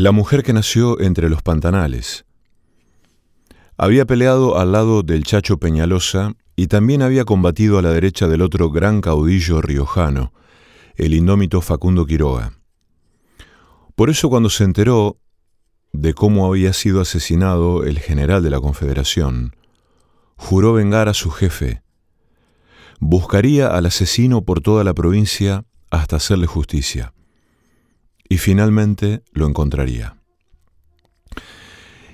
La mujer que nació entre los pantanales. Había peleado al lado del Chacho Peñalosa y también había combatido a la derecha del otro gran caudillo riojano, el indómito Facundo Quiroga. Por eso cuando se enteró de cómo había sido asesinado el general de la Confederación, juró vengar a su jefe. Buscaría al asesino por toda la provincia hasta hacerle justicia y finalmente lo encontraría.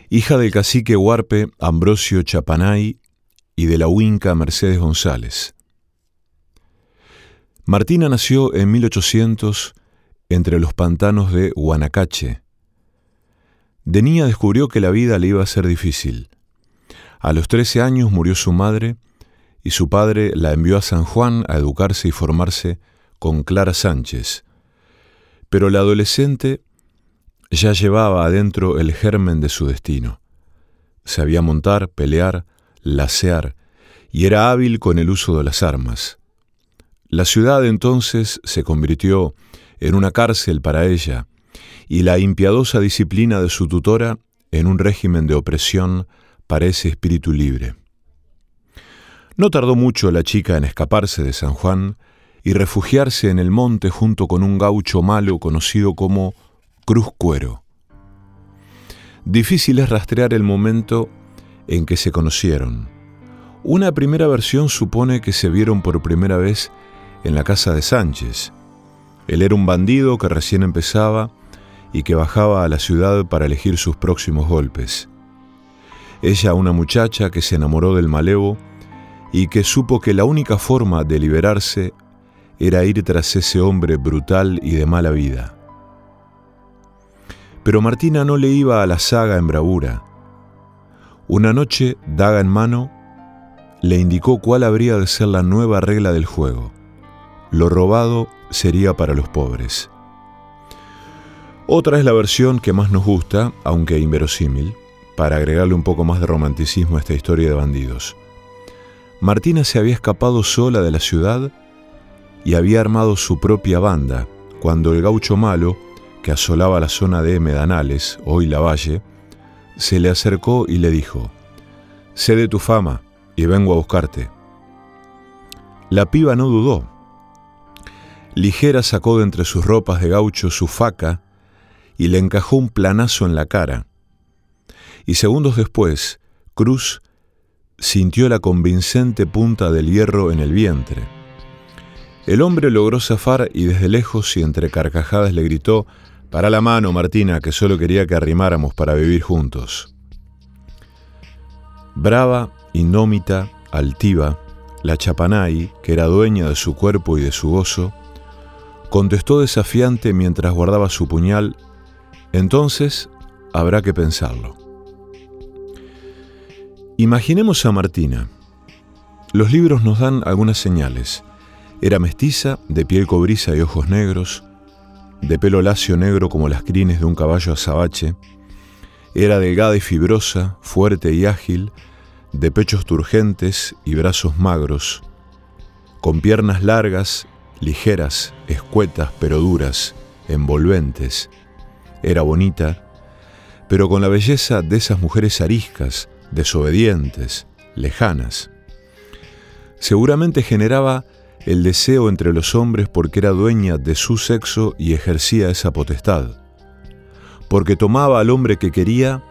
Hija del cacique huarpe Ambrosio Chapanay y de la huinca Mercedes González. Martina nació en 1800 entre los pantanos de Guanacache. De niña descubrió que la vida le iba a ser difícil. A los 13 años murió su madre y su padre la envió a San Juan a educarse y formarse con Clara Sánchez, pero la adolescente ya llevaba adentro el germen de su destino. Sabía montar, pelear, lacear, y era hábil con el uso de las armas. La ciudad entonces se convirtió en una cárcel para ella, y la impiadosa disciplina de su tutora en un régimen de opresión para ese espíritu libre. No tardó mucho la chica en escaparse de San Juan y refugiarse en el monte junto con un gaucho malo conocido como Cruz Cuero. Difícil es rastrear el momento en que se conocieron. Una primera versión supone que se vieron por primera vez en la casa de Sánchez. Él era un bandido que recién empezaba y que bajaba a la ciudad para elegir sus próximos golpes. Ella una muchacha que se enamoró del malevo y que supo que la única forma de liberarse era ir tras ese hombre brutal y de mala vida. Pero Martina no le iba a la saga en bravura. Una noche, daga en mano, le indicó cuál habría de ser la nueva regla del juego. Lo robado sería para los pobres. Otra es la versión que más nos gusta, aunque inverosímil, para agregarle un poco más de romanticismo a esta historia de bandidos. Martina se había escapado sola de la ciudad y había armado su propia banda cuando el gaucho malo, que asolaba la zona de Medanales, hoy La Valle, se le acercó y le dijo, Sé de tu fama y vengo a buscarte. La piba no dudó. Ligera sacó de entre sus ropas de gaucho su faca y le encajó un planazo en la cara. Y segundos después, Cruz sintió la convincente punta del hierro en el vientre. El hombre logró zafar y desde lejos y entre carcajadas le gritó, Para la mano, Martina, que solo quería que arrimáramos para vivir juntos. Brava, indómita, altiva, la Chapanay, que era dueña de su cuerpo y de su gozo, contestó desafiante mientras guardaba su puñal, entonces habrá que pensarlo. Imaginemos a Martina. Los libros nos dan algunas señales. Era mestiza, de piel cobriza y ojos negros, de pelo lacio negro como las crines de un caballo azabache. Era delgada y fibrosa, fuerte y ágil, de pechos turgentes y brazos magros, con piernas largas, ligeras, escuetas pero duras, envolventes. Era bonita, pero con la belleza de esas mujeres ariscas, desobedientes, lejanas. Seguramente generaba el deseo entre los hombres porque era dueña de su sexo y ejercía esa potestad, porque tomaba al hombre que quería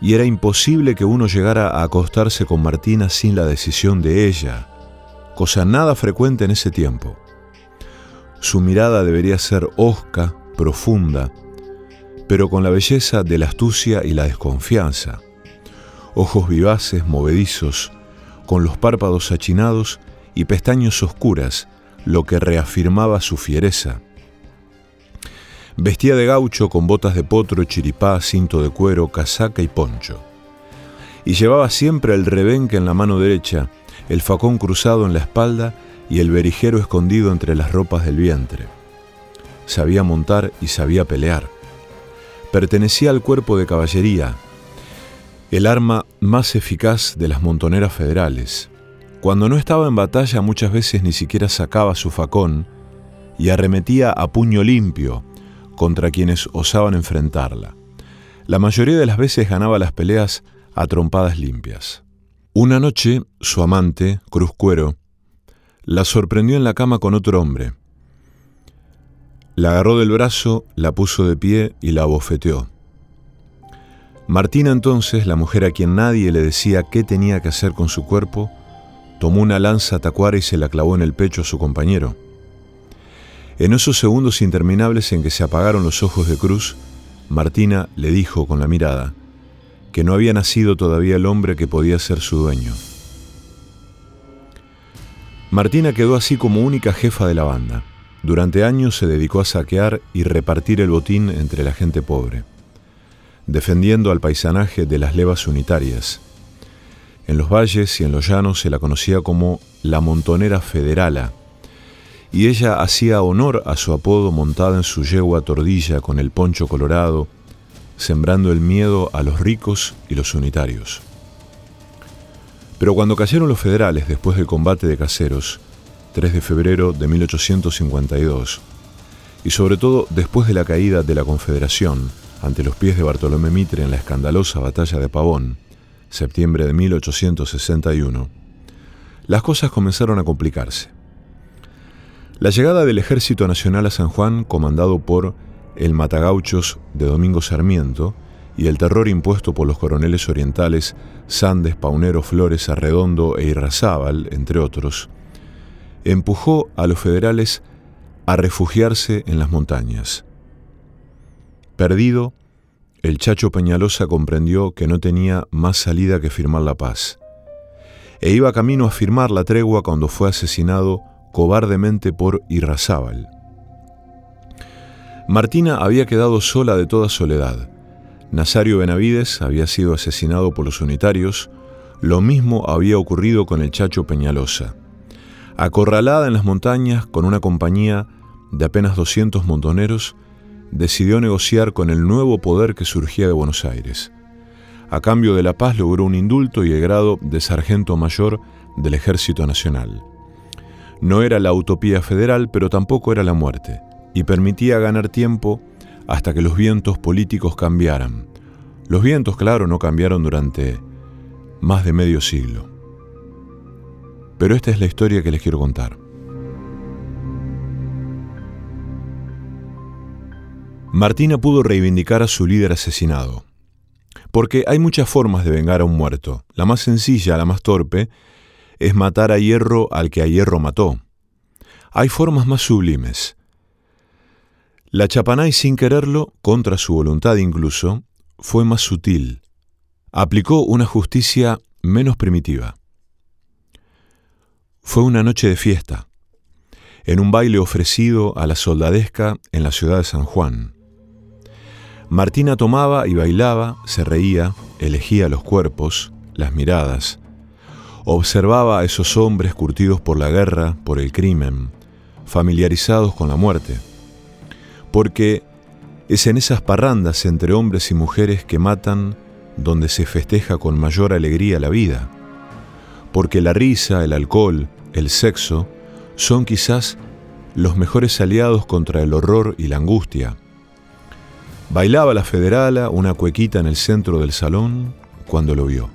y era imposible que uno llegara a acostarse con Martina sin la decisión de ella, cosa nada frecuente en ese tiempo. Su mirada debería ser hosca, profunda, pero con la belleza de la astucia y la desconfianza. Ojos vivaces, movedizos, con los párpados achinados y pestaños oscuras, lo que reafirmaba su fiereza. Vestía de gaucho con botas de potro, chiripá, cinto de cuero, casaca y poncho. Y llevaba siempre el rebenque en la mano derecha, el facón cruzado en la espalda y el berijero escondido entre las ropas del vientre. Sabía montar y sabía pelear. Pertenecía al cuerpo de caballería, el arma más eficaz de las montoneras federales. Cuando no estaba en batalla muchas veces ni siquiera sacaba su facón y arremetía a puño limpio, contra quienes osaban enfrentarla. La mayoría de las veces ganaba las peleas a trompadas limpias. Una noche, su amante, Cruz Cuero, la sorprendió en la cama con otro hombre. La agarró del brazo, la puso de pie y la abofeteó. Martina entonces, la mujer a quien nadie le decía qué tenía que hacer con su cuerpo, tomó una lanza tacuara y se la clavó en el pecho a su compañero. En esos segundos interminables en que se apagaron los ojos de Cruz, Martina le dijo con la mirada que no había nacido todavía el hombre que podía ser su dueño. Martina quedó así como única jefa de la banda. Durante años se dedicó a saquear y repartir el botín entre la gente pobre, defendiendo al paisanaje de las levas unitarias. En los valles y en los llanos se la conocía como la montonera federala, y ella hacía honor a su apodo montada en su yegua tordilla con el poncho colorado, sembrando el miedo a los ricos y los unitarios. Pero cuando cayeron los federales después del combate de Caseros, 3 de febrero de 1852, y sobre todo después de la caída de la Confederación ante los pies de Bartolomé Mitre en la escandalosa batalla de Pavón, septiembre de 1861, las cosas comenzaron a complicarse. La llegada del Ejército Nacional a San Juan, comandado por el Matagauchos de Domingo Sarmiento, y el terror impuesto por los coroneles orientales Sandes, Paunero, Flores, Arredondo e Irrazábal, entre otros, empujó a los federales a refugiarse en las montañas. Perdido, el Chacho Peñalosa comprendió que no tenía más salida que firmar la paz, e iba camino a firmar la tregua cuando fue asesinado cobardemente por Irrazábal. Martina había quedado sola de toda soledad. Nazario Benavides había sido asesinado por los unitarios, lo mismo había ocurrido con el Chacho Peñalosa. Acorralada en las montañas con una compañía de apenas 200 montoneros, decidió negociar con el nuevo poder que surgía de Buenos Aires. A cambio de la paz logró un indulto y el grado de sargento mayor del Ejército Nacional. No era la utopía federal, pero tampoco era la muerte, y permitía ganar tiempo hasta que los vientos políticos cambiaran. Los vientos, claro, no cambiaron durante más de medio siglo. Pero esta es la historia que les quiero contar. Martina pudo reivindicar a su líder asesinado. Porque hay muchas formas de vengar a un muerto. La más sencilla, la más torpe, es matar a hierro al que a hierro mató. Hay formas más sublimes. La Chapanay, sin quererlo, contra su voluntad incluso, fue más sutil. Aplicó una justicia menos primitiva. Fue una noche de fiesta, en un baile ofrecido a la soldadesca en la ciudad de San Juan. Martina tomaba y bailaba, se reía, elegía los cuerpos, las miradas, observaba a esos hombres curtidos por la guerra, por el crimen, familiarizados con la muerte. Porque es en esas parrandas entre hombres y mujeres que matan donde se festeja con mayor alegría la vida. Porque la risa, el alcohol, el sexo son quizás los mejores aliados contra el horror y la angustia. Bailaba la federala una cuequita en el centro del salón cuando lo vio.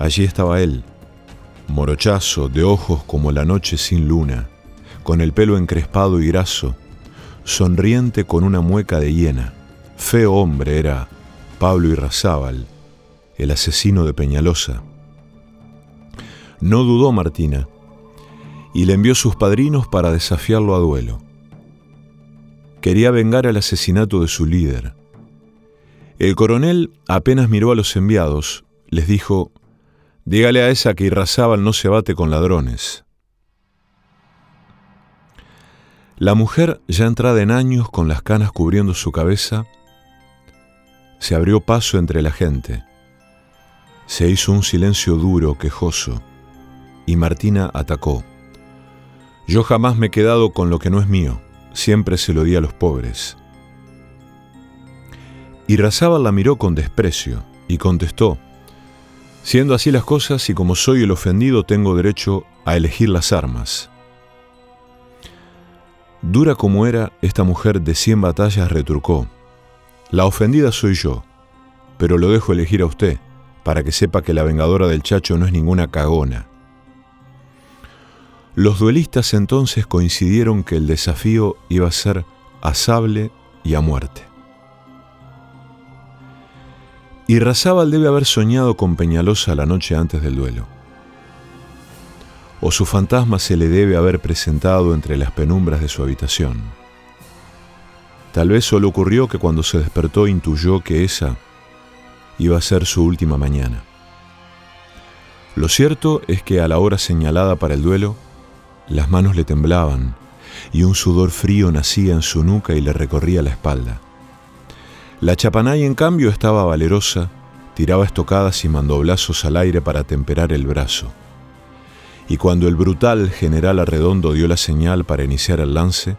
Allí estaba él, morochazo, de ojos como la noche sin luna, con el pelo encrespado y graso, sonriente con una mueca de hiena. Feo hombre era Pablo Irrazábal, el asesino de Peñalosa. No dudó Martina y le envió sus padrinos para desafiarlo a duelo. Quería vengar el asesinato de su líder. El coronel apenas miró a los enviados, les dijo Dígale a esa que Irrazábal no se bate con ladrones. La mujer, ya entrada en años, con las canas cubriendo su cabeza, se abrió paso entre la gente. Se hizo un silencio duro, quejoso, y Martina atacó. Yo jamás me he quedado con lo que no es mío, siempre se lo di a los pobres. Y la miró con desprecio y contestó, Siendo así las cosas y como soy el ofendido tengo derecho a elegir las armas. Dura como era, esta mujer de cien batallas retrucó. La ofendida soy yo, pero lo dejo elegir a usted, para que sepa que la vengadora del chacho no es ninguna cagona. Los duelistas entonces coincidieron que el desafío iba a ser a sable y a muerte. Y Razábal debe haber soñado con Peñalosa la noche antes del duelo o su fantasma se le debe haber presentado entre las penumbras de su habitación. Tal vez solo ocurrió que cuando se despertó intuyó que esa iba a ser su última mañana. Lo cierto es que a la hora señalada para el duelo, las manos le temblaban y un sudor frío nacía en su nuca y le recorría la espalda. La chapanay, en cambio, estaba valerosa, tiraba estocadas y mandoblazos al aire para temperar el brazo y cuando el brutal general Arredondo dio la señal para iniciar el lance,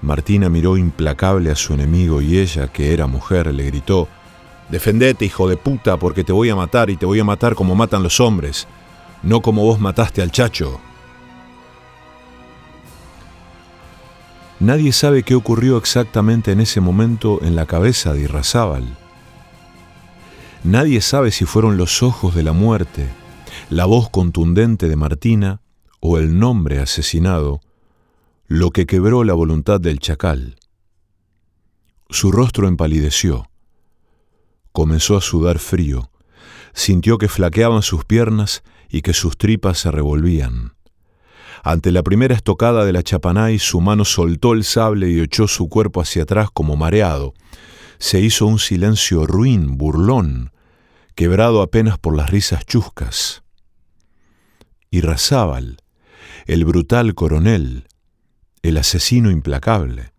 Martina miró implacable a su enemigo y ella, que era mujer, le gritó, Defendete, hijo de puta, porque te voy a matar y te voy a matar como matan los hombres, no como vos mataste al chacho. Nadie sabe qué ocurrió exactamente en ese momento en la cabeza de Irrazábal. Nadie sabe si fueron los ojos de la muerte, la voz contundente de Martina o el nombre asesinado, lo que quebró la voluntad del chacal. Su rostro empalideció, comenzó a sudar frío, sintió que flaqueaban sus piernas y que sus tripas se revolvían. Ante la primera estocada de la chapanay, su mano soltó el sable y echó su cuerpo hacia atrás como mareado. Se hizo un silencio ruin, burlón, quebrado apenas por las risas chuscas y Razábal, el brutal coronel, el asesino implacable,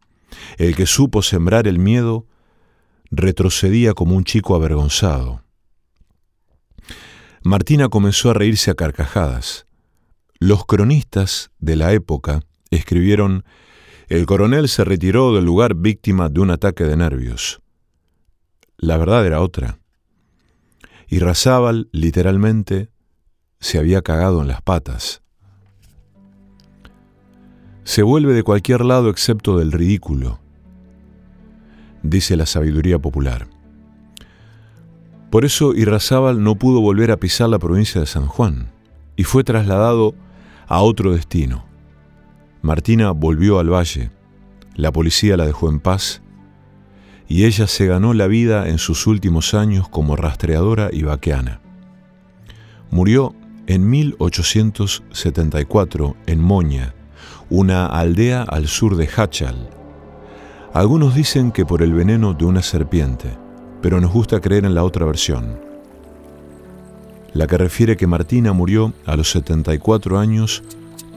el que supo sembrar el miedo, retrocedía como un chico avergonzado. Martina comenzó a reírse a carcajadas. Los cronistas de la época escribieron, el coronel se retiró del lugar víctima de un ataque de nervios. La verdad era otra. Y Razábal, literalmente, se había cagado en las patas. Se vuelve de cualquier lado excepto del ridículo, dice la sabiduría popular. Por eso Irrazábal no pudo volver a pisar la provincia de San Juan y fue trasladado a otro destino. Martina volvió al valle, la policía la dejó en paz y ella se ganó la vida en sus últimos años como rastreadora y vaqueana. Murió en 1874, en Moña, una aldea al sur de Hachal, algunos dicen que por el veneno de una serpiente, pero nos gusta creer en la otra versión, la que refiere que Martina murió a los 74 años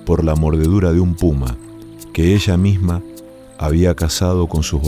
por la mordedura de un puma que ella misma había cazado con sus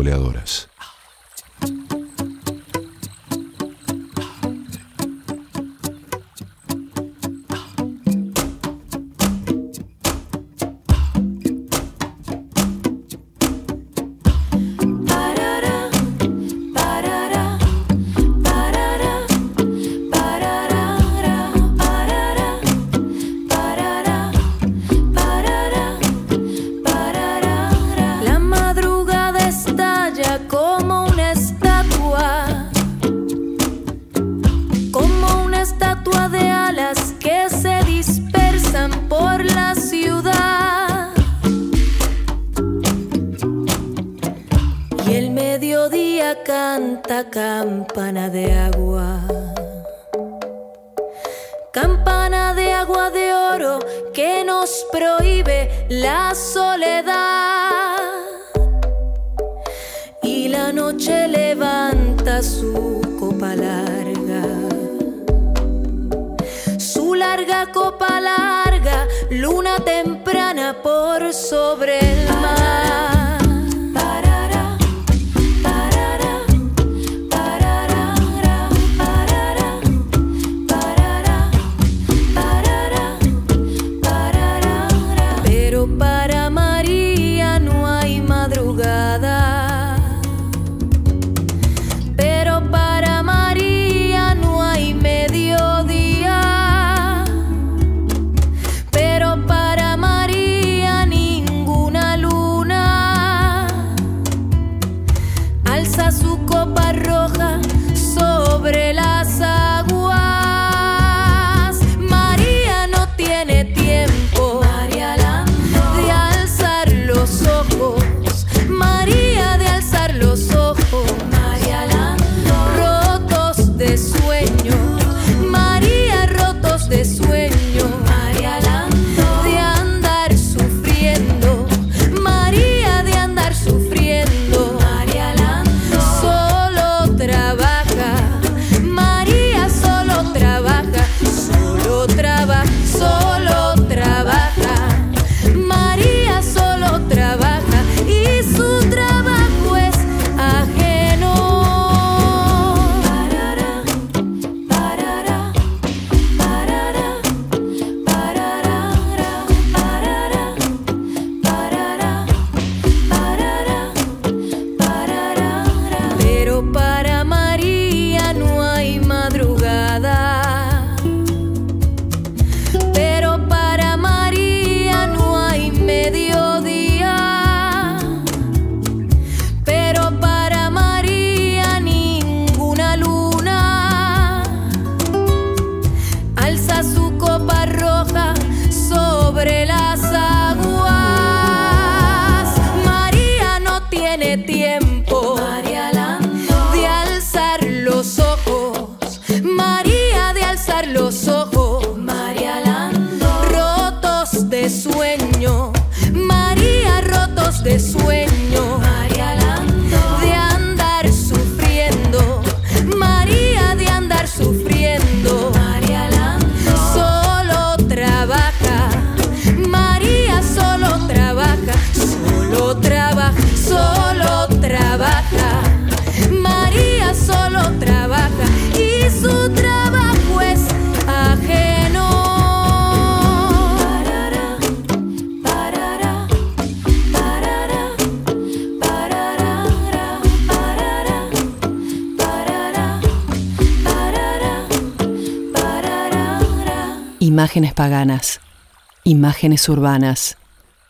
goleadoras. pero para María ninguna luz. Imágenes paganas, imágenes urbanas,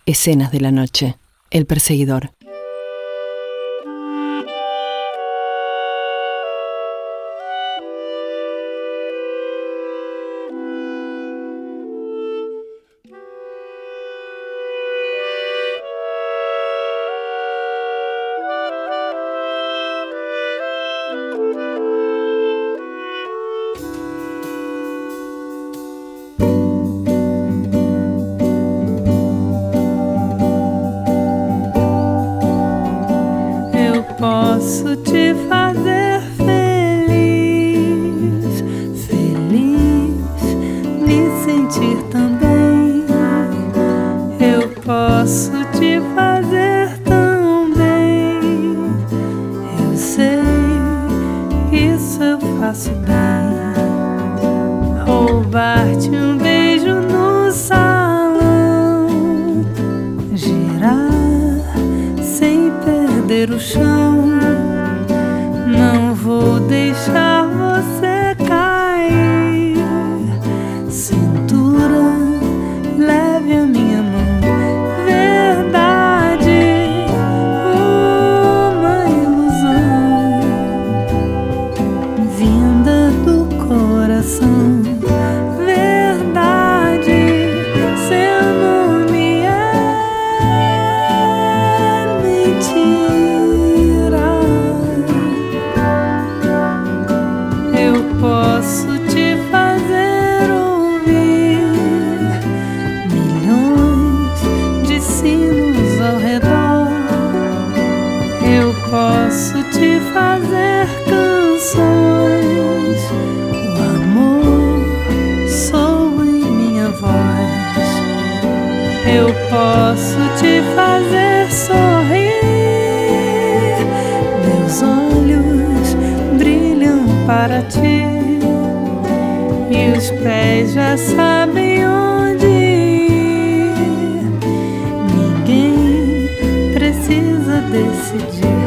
escenas de la noche, el perseguidor. to do.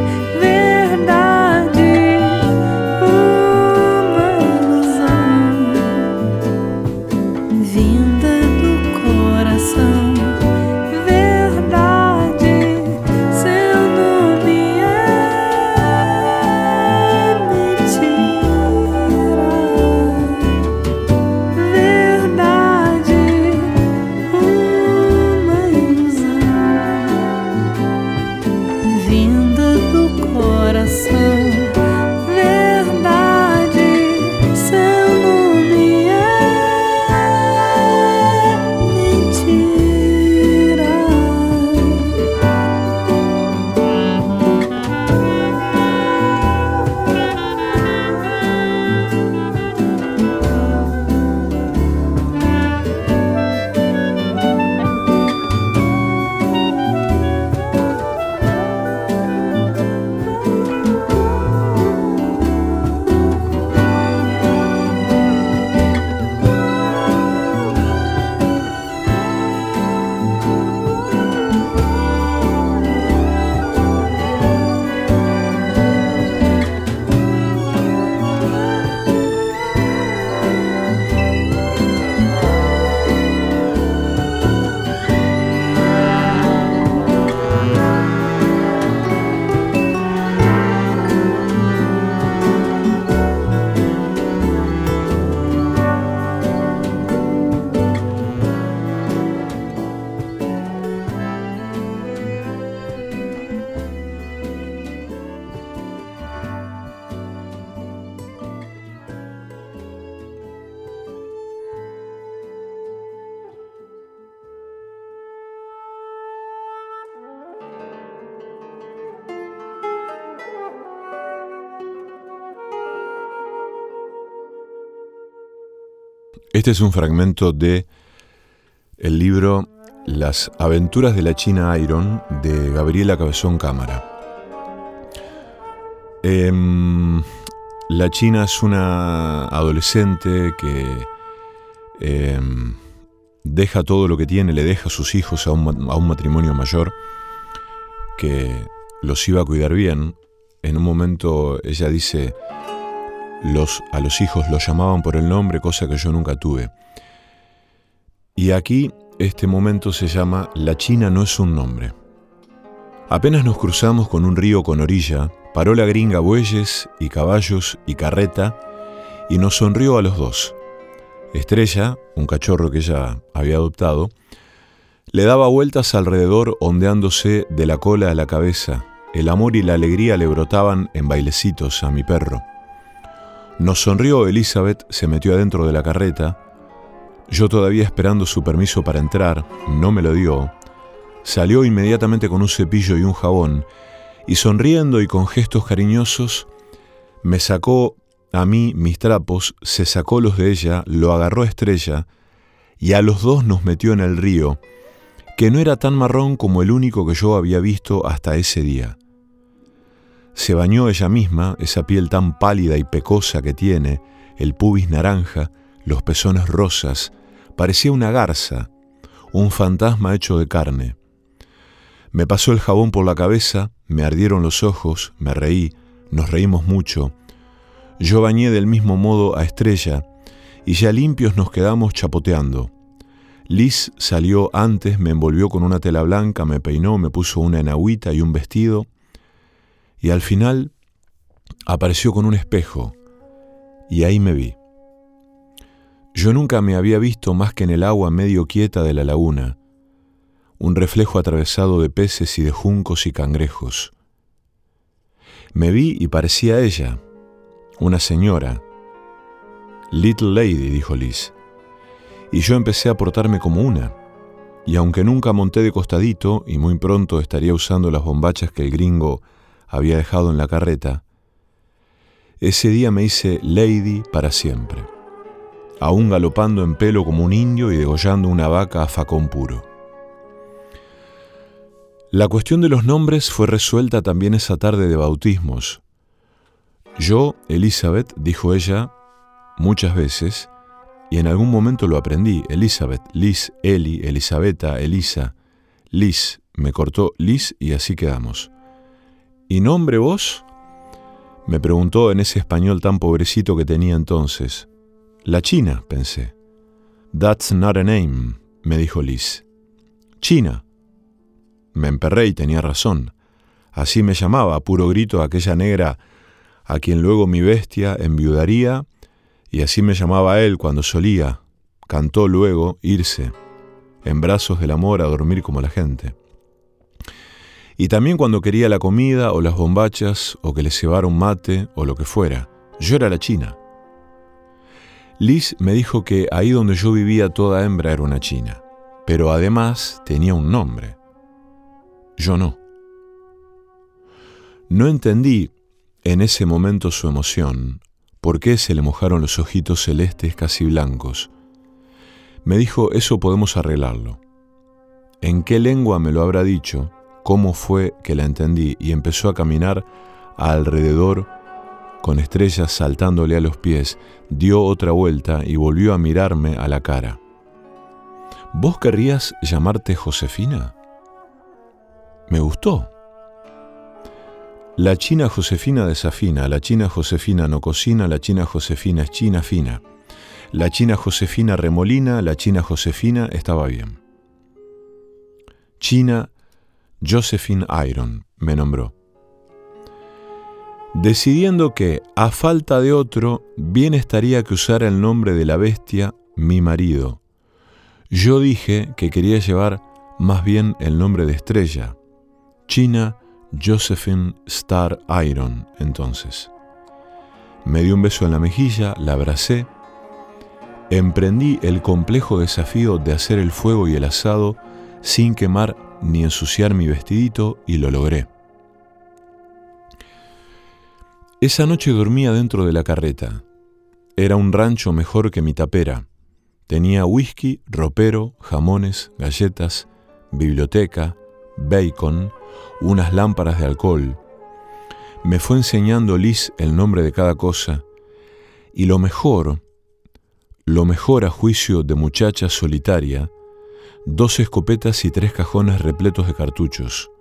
Este es un fragmento de el libro Las aventuras de la China Iron de Gabriela Cabezón Cámara. Em, la China es una adolescente que em, deja todo lo que tiene, le deja a sus hijos a un, a un matrimonio mayor que los iba a cuidar bien. En un momento ella dice, los, a los hijos los llamaban por el nombre, cosa que yo nunca tuve. Y aquí este momento se llama La China no es un nombre. Apenas nos cruzamos con un río con orilla, paró la gringa bueyes y caballos y carreta y nos sonrió a los dos. Estrella, un cachorro que ella había adoptado, le daba vueltas alrededor ondeándose de la cola a la cabeza. El amor y la alegría le brotaban en bailecitos a mi perro. Nos sonrió Elizabeth, se metió adentro de la carreta. Yo todavía esperando su permiso para entrar, no me lo dio. Salió inmediatamente con un cepillo y un jabón, y sonriendo y con gestos cariñosos, me sacó a mí mis trapos, se sacó los de ella, lo agarró a Estrella, y a los dos nos metió en el río, que no era tan marrón como el único que yo había visto hasta ese día. Se bañó ella misma, esa piel tan pálida y pecosa que tiene, el pubis naranja, los pezones rosas, parecía una garza, un fantasma hecho de carne. Me pasó el jabón por la cabeza, me ardieron los ojos, me reí, nos reímos mucho. Yo bañé del mismo modo a Estrella, y ya limpios nos quedamos chapoteando. Liz salió antes, me envolvió con una tela blanca, me peinó, me puso una enagüita y un vestido, y al final apareció con un espejo y ahí me vi. Yo nunca me había visto más que en el agua medio quieta de la laguna, un reflejo atravesado de peces y de juncos y cangrejos. Me vi y parecía ella, una señora. Little Lady, dijo Liz. Y yo empecé a portarme como una. Y aunque nunca monté de costadito y muy pronto estaría usando las bombachas que el gringo había dejado en la carreta, ese día me hice lady para siempre, aún galopando en pelo como un indio y degollando una vaca a facón puro. La cuestión de los nombres fue resuelta también esa tarde de bautismos. Yo, Elizabeth, dijo ella muchas veces, y en algún momento lo aprendí. Elizabeth, Liz, Eli, Elisabetta, Elisa, Liz, me cortó Liz y así quedamos. ¿Y nombre vos? Me preguntó en ese español tan pobrecito que tenía entonces. La China, pensé. That's not a name, me dijo Liz. China. Me emperré y tenía razón. Así me llamaba a puro grito aquella negra a quien luego mi bestia enviudaría, y así me llamaba él cuando solía, cantó luego, irse, en brazos del amor a dormir como la gente. Y también cuando quería la comida o las bombachas o que le cebara un mate o lo que fuera. Yo era la china. Liz me dijo que ahí donde yo vivía toda hembra era una china, pero además tenía un nombre. Yo no. No entendí en ese momento su emoción, por qué se le mojaron los ojitos celestes casi blancos. Me dijo, eso podemos arreglarlo. ¿En qué lengua me lo habrá dicho? Cómo fue que la entendí y empezó a caminar alrededor con estrellas saltándole a los pies, dio otra vuelta y volvió a mirarme a la cara. ¿Vos querrías llamarte Josefina? Me gustó. La china Josefina desafina, la china Josefina no cocina, la china Josefina es china fina. La china Josefina remolina, la china Josefina estaba bien. China Josephine Iron me nombró. Decidiendo que, a falta de otro, bien estaría que usara el nombre de la bestia mi marido. Yo dije que quería llevar más bien el nombre de estrella, China Josephine Star Iron, entonces. Me dio un beso en la mejilla, la abracé, emprendí el complejo desafío de hacer el fuego y el asado sin quemar ni ensuciar mi vestidito y lo logré. Esa noche dormía dentro de la carreta. Era un rancho mejor que mi tapera. Tenía whisky, ropero, jamones, galletas, biblioteca, bacon, unas lámparas de alcohol. Me fue enseñando Liz el nombre de cada cosa, y lo mejor, lo mejor a juicio de muchacha solitaria, dos escopetas y tres cajones repletos de cartuchos.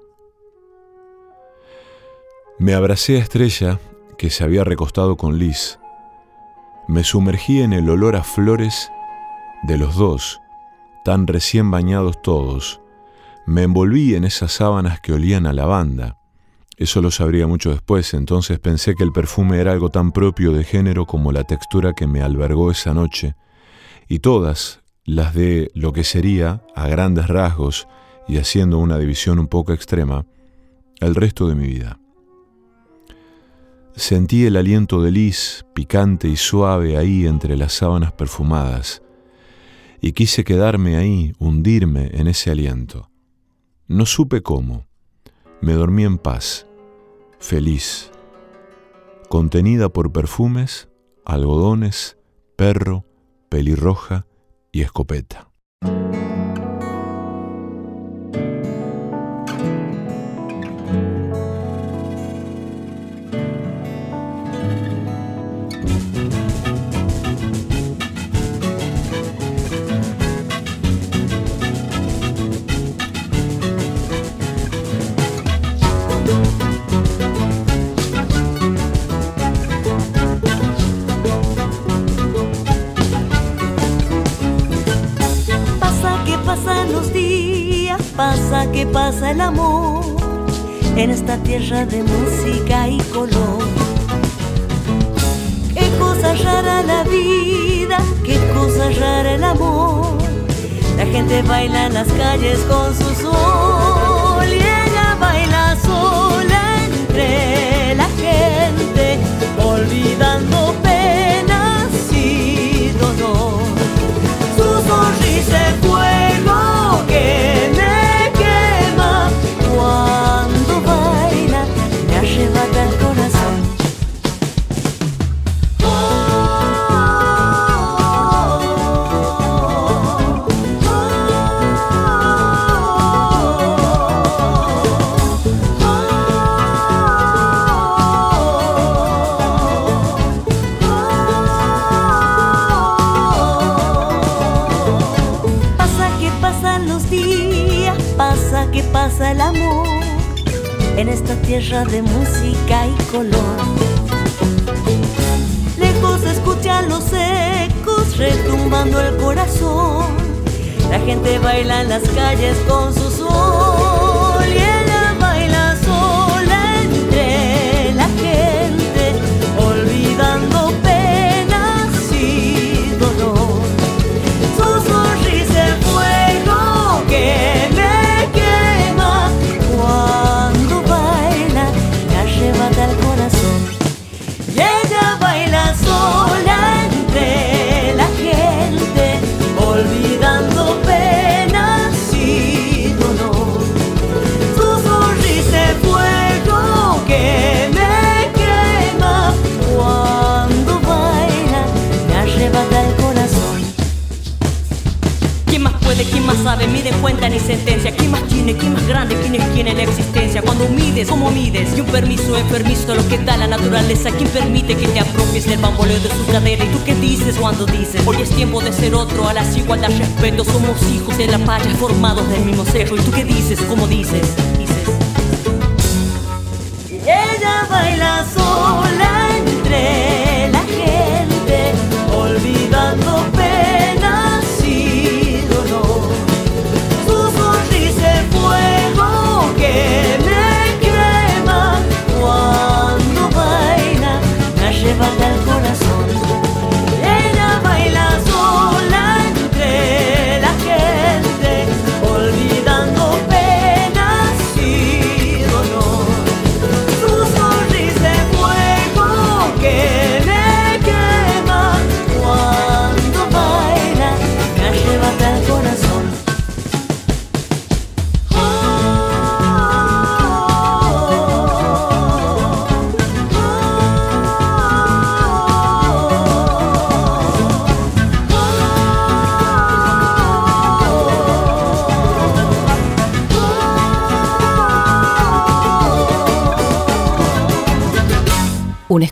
Me abracé a Estrella, que se había recostado con Liz. Me sumergí en el olor a flores de los dos, tan recién bañados todos. Me envolví en esas sábanas que olían a lavanda. Eso lo sabría mucho después, entonces pensé que el perfume era algo tan propio de género como la textura que me albergó esa noche, y todas las de lo que sería, a grandes rasgos y haciendo una división un poco extrema, el resto de mi vida. Sentí el aliento de Liz, picante y suave ahí entre las sábanas perfumadas, y quise quedarme ahí, hundirme en ese aliento. No supe cómo. Me dormí en paz, feliz, contenida por perfumes, algodones, perro, pelirroja y escopeta. Pasa el amor en esta tierra de música y color. Qué cosa rara la vida, qué cosa rara el amor. La gente baila en las calles con su sol y ella baila sola entre la gente, olvidando penas y dolor. Su sonrisa en esta tierra de música y color. Lejos escuchan los ecos retumbando el corazón. La gente baila en las calles con su sol naturaleza. ¿Quién permite que te apropies del bamboleo de su cadera? ¿Y tú qué dices cuando dices? Hoy es tiempo de ser otro, a las igualdad respeto. Somos hijos de la paya, formados del mismo cerro. ¿Y tú qué dices? ¿Cómo dices?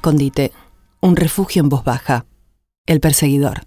Escondite, un refugio en voz baja. El perseguidor.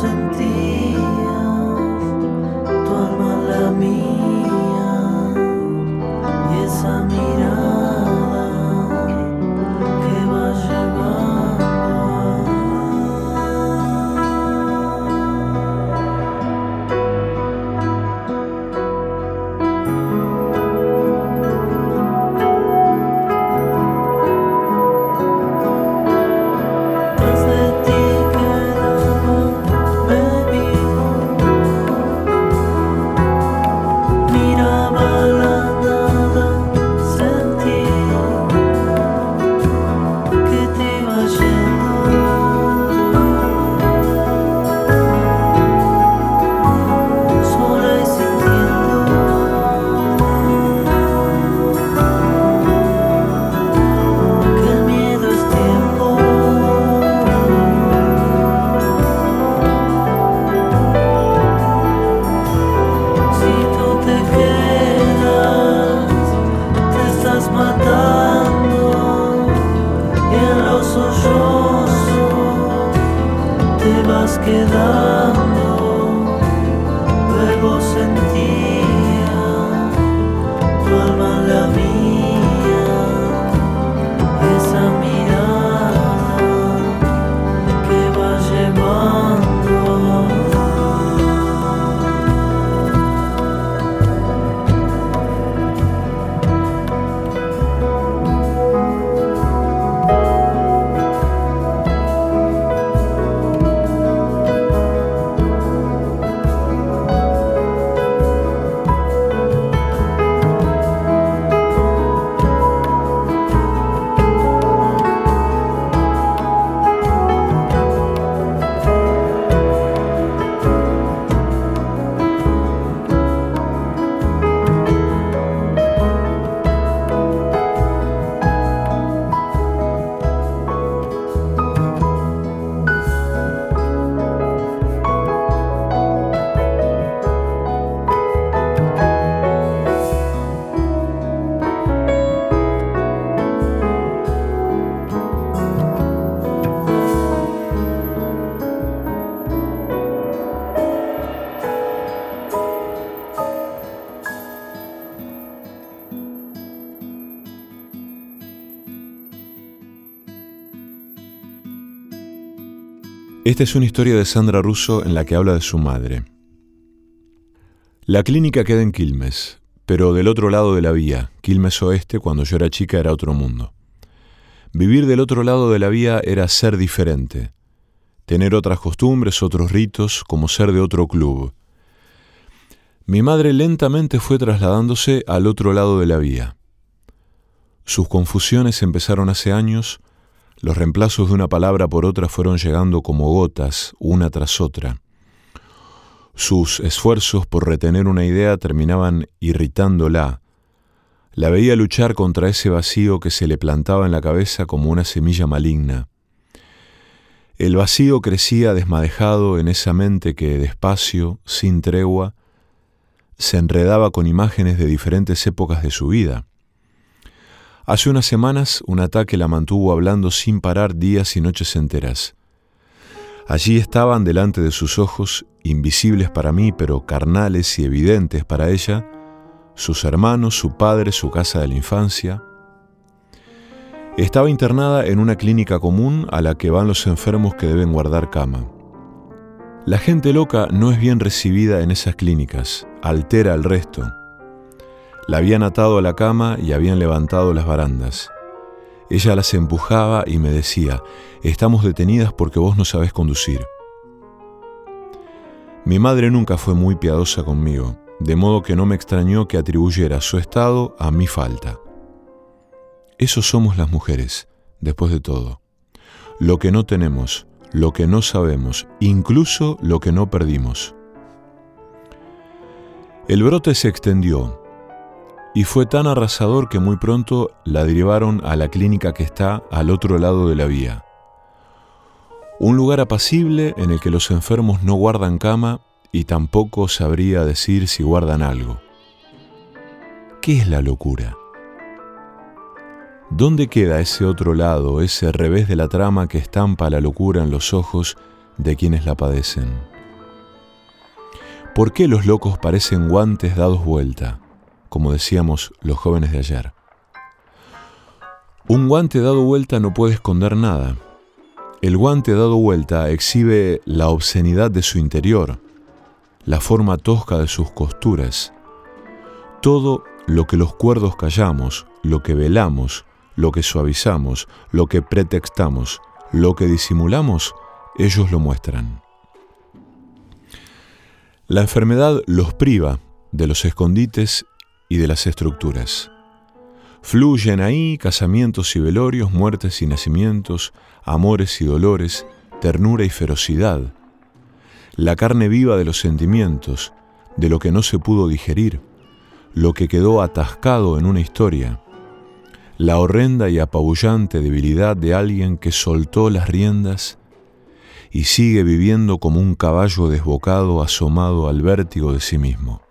身体。Esta es una historia de Sandra Russo en la que habla de su madre. La clínica queda en Quilmes, pero del otro lado de la vía, Quilmes Oeste, cuando yo era chica era otro mundo. Vivir del otro lado de la vía era ser diferente, tener otras costumbres, otros ritos, como ser de otro club. Mi madre lentamente fue trasladándose al otro lado de la vía. Sus confusiones empezaron hace años los reemplazos de una palabra por otra fueron llegando como gotas, una tras otra. Sus esfuerzos por retener una idea terminaban irritándola. La veía luchar contra ese vacío que se le plantaba en la cabeza como una semilla maligna. El vacío crecía desmadejado en esa mente que, despacio, sin tregua, se enredaba con imágenes de diferentes épocas de su vida. Hace unas semanas un ataque la mantuvo hablando sin parar días y noches enteras. Allí estaban delante de sus ojos, invisibles para mí, pero carnales y evidentes para ella, sus hermanos, su padre, su casa de la infancia. Estaba internada en una clínica común a la que van los enfermos que deben guardar cama. La gente loca no es bien recibida en esas clínicas, altera al resto. La habían atado a la cama y habían levantado las barandas. Ella las empujaba y me decía, estamos detenidas porque vos no sabés conducir. Mi madre nunca fue muy piadosa conmigo, de modo que no me extrañó que atribuyera su estado a mi falta. Eso somos las mujeres, después de todo. Lo que no tenemos, lo que no sabemos, incluso lo que no perdimos. El brote se extendió y fue tan arrasador que muy pronto la derivaron a la clínica que está al otro lado de la vía. Un lugar apacible en el que los enfermos no guardan cama y tampoco sabría decir si guardan algo. ¿Qué es la locura? ¿Dónde queda ese otro lado, ese revés de la trama que estampa la locura en los ojos de quienes la padecen? ¿Por qué los locos parecen guantes dados vuelta, como decíamos los jóvenes de ayer? Un guante dado vuelta no puede esconder nada. El guante dado vuelta exhibe la obscenidad de su interior, la forma tosca de sus costuras. Todo lo que los cuerdos callamos, lo que velamos, lo que suavizamos, lo que pretextamos, lo que disimulamos, ellos lo muestran. La enfermedad los priva de los escondites y de las estructuras. Fluyen ahí casamientos y velorios, muertes y nacimientos, amores y dolores, ternura y ferocidad, la carne viva de los sentimientos, de lo que no se pudo digerir, lo que quedó atascado en una historia, la horrenda y apabullante debilidad de alguien que soltó las riendas y sigue viviendo como un caballo desbocado asomado al vértigo de sí mismo.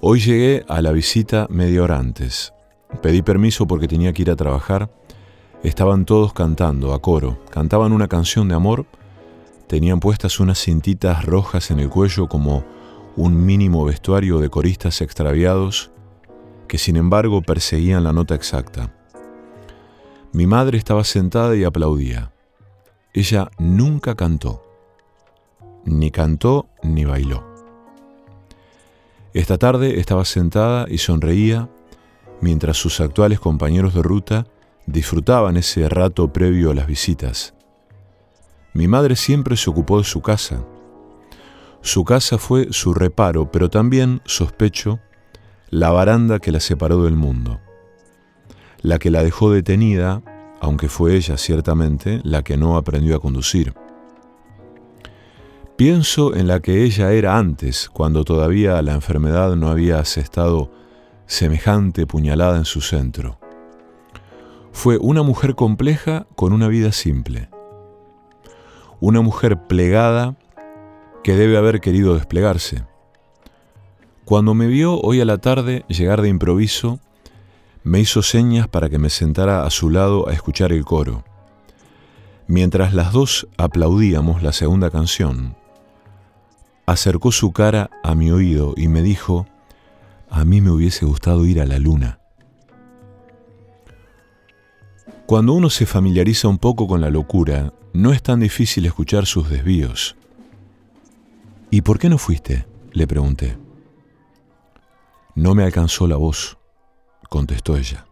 Hoy llegué a la visita media hora antes. Pedí permiso porque tenía que ir a trabajar. Estaban todos cantando a coro. Cantaban una canción de amor Tenían puestas unas cintitas rojas en el cuello como un mínimo vestuario de coristas extraviados que sin embargo perseguían la nota exacta. Mi madre estaba sentada y aplaudía. Ella nunca cantó, ni cantó ni bailó. Esta tarde estaba sentada y sonreía mientras sus actuales compañeros de ruta disfrutaban ese rato previo a las visitas mi madre siempre se ocupó de su casa. Su casa fue su reparo, pero también, sospecho, la baranda que la separó del mundo, la que la dejó detenida, aunque fue ella ciertamente la que no aprendió a conducir. Pienso en la que ella era antes, cuando todavía la enfermedad no había asestado semejante puñalada en su centro. Fue una mujer compleja con una vida simple una mujer plegada que debe haber querido desplegarse. Cuando me vio hoy a la tarde llegar de improviso, me hizo señas para que me sentara a su lado a escuchar el coro. Mientras las dos aplaudíamos la segunda canción, acercó su cara a mi oído y me dijo, a mí me hubiese gustado ir a la luna. Cuando uno se familiariza un poco con la locura, no es tan difícil escuchar sus desvíos. ¿Y por qué no fuiste? le pregunté. No me alcanzó la voz, contestó ella.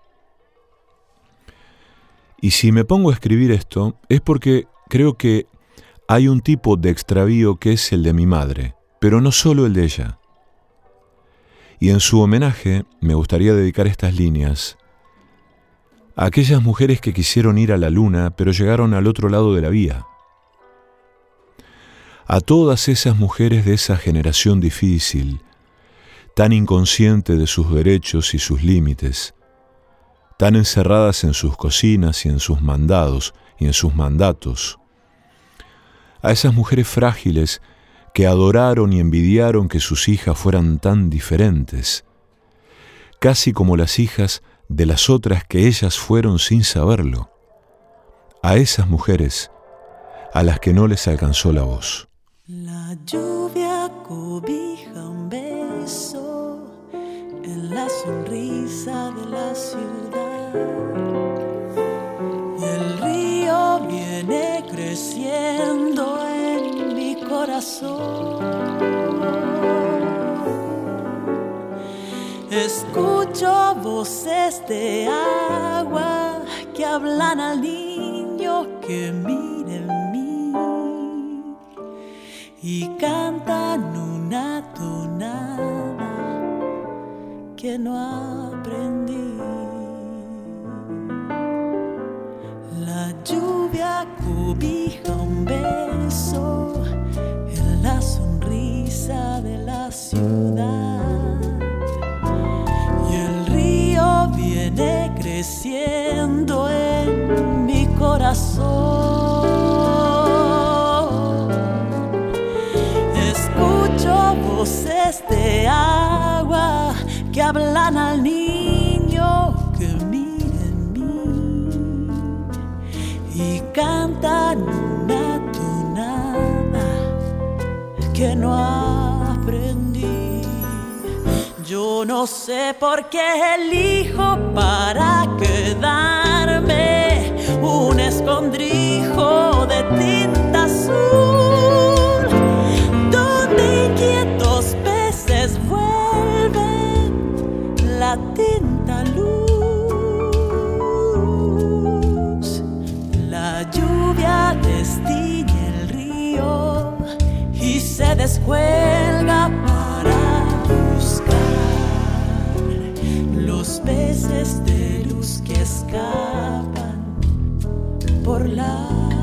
Y si me pongo a escribir esto, es porque creo que hay un tipo de extravío que es el de mi madre, pero no solo el de ella. Y en su homenaje me gustaría dedicar estas líneas aquellas mujeres que quisieron ir a la luna pero llegaron al otro lado de la vía, a todas esas mujeres de esa generación difícil, tan inconsciente de sus derechos y sus límites, tan encerradas en sus cocinas y en sus mandados y en sus mandatos, a esas mujeres frágiles que adoraron y envidiaron que sus hijas fueran tan diferentes, casi como las hijas de las otras que ellas fueron sin saberlo, a esas mujeres a las que no les alcanzó la voz. La lluvia cobija un beso en la sonrisa de la ciudad. Escucho voces de agua que hablan al niño que mire en mí y cantan una tonada que no aprendí. La lluvia cubija un beso de la ciudad. Y el río viene creciendo en mi corazón. Escucho voces de agua que hablan al niño que mira en mí y cantan que no aprendí. Yo no sé por qué elijo para quedarme un escondrijo de tinta azul, donde inquietos peces vuelven la tinta luz. La lluvia destiñe el río y se descuelga por la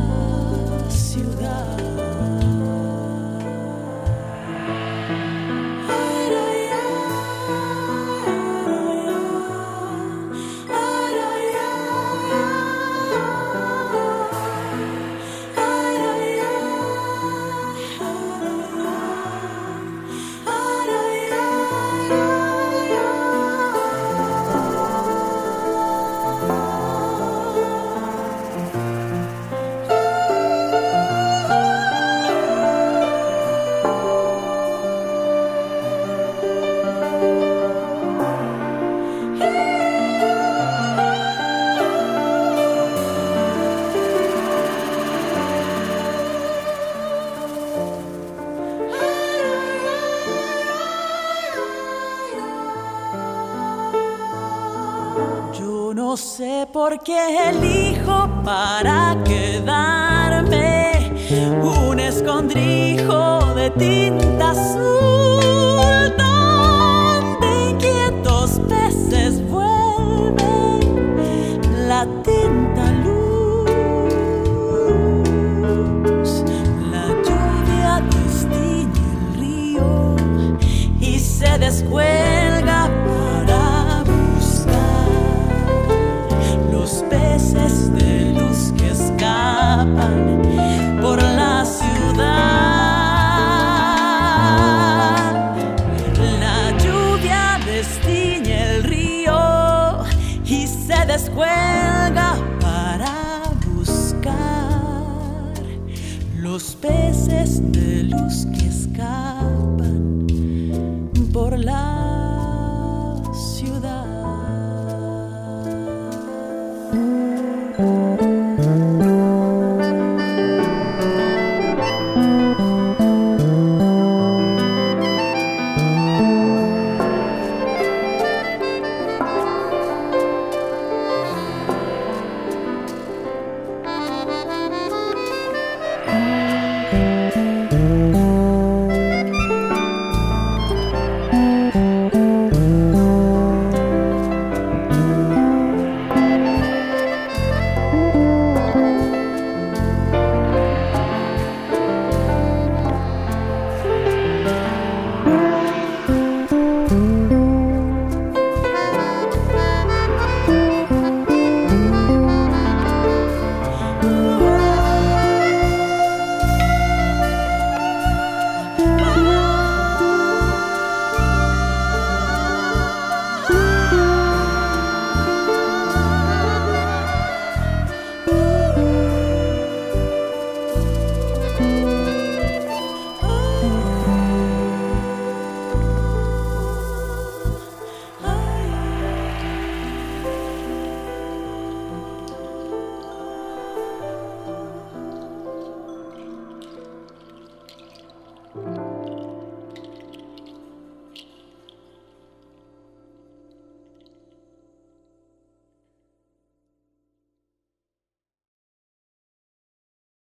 sé por qué elijo para quedarme los peces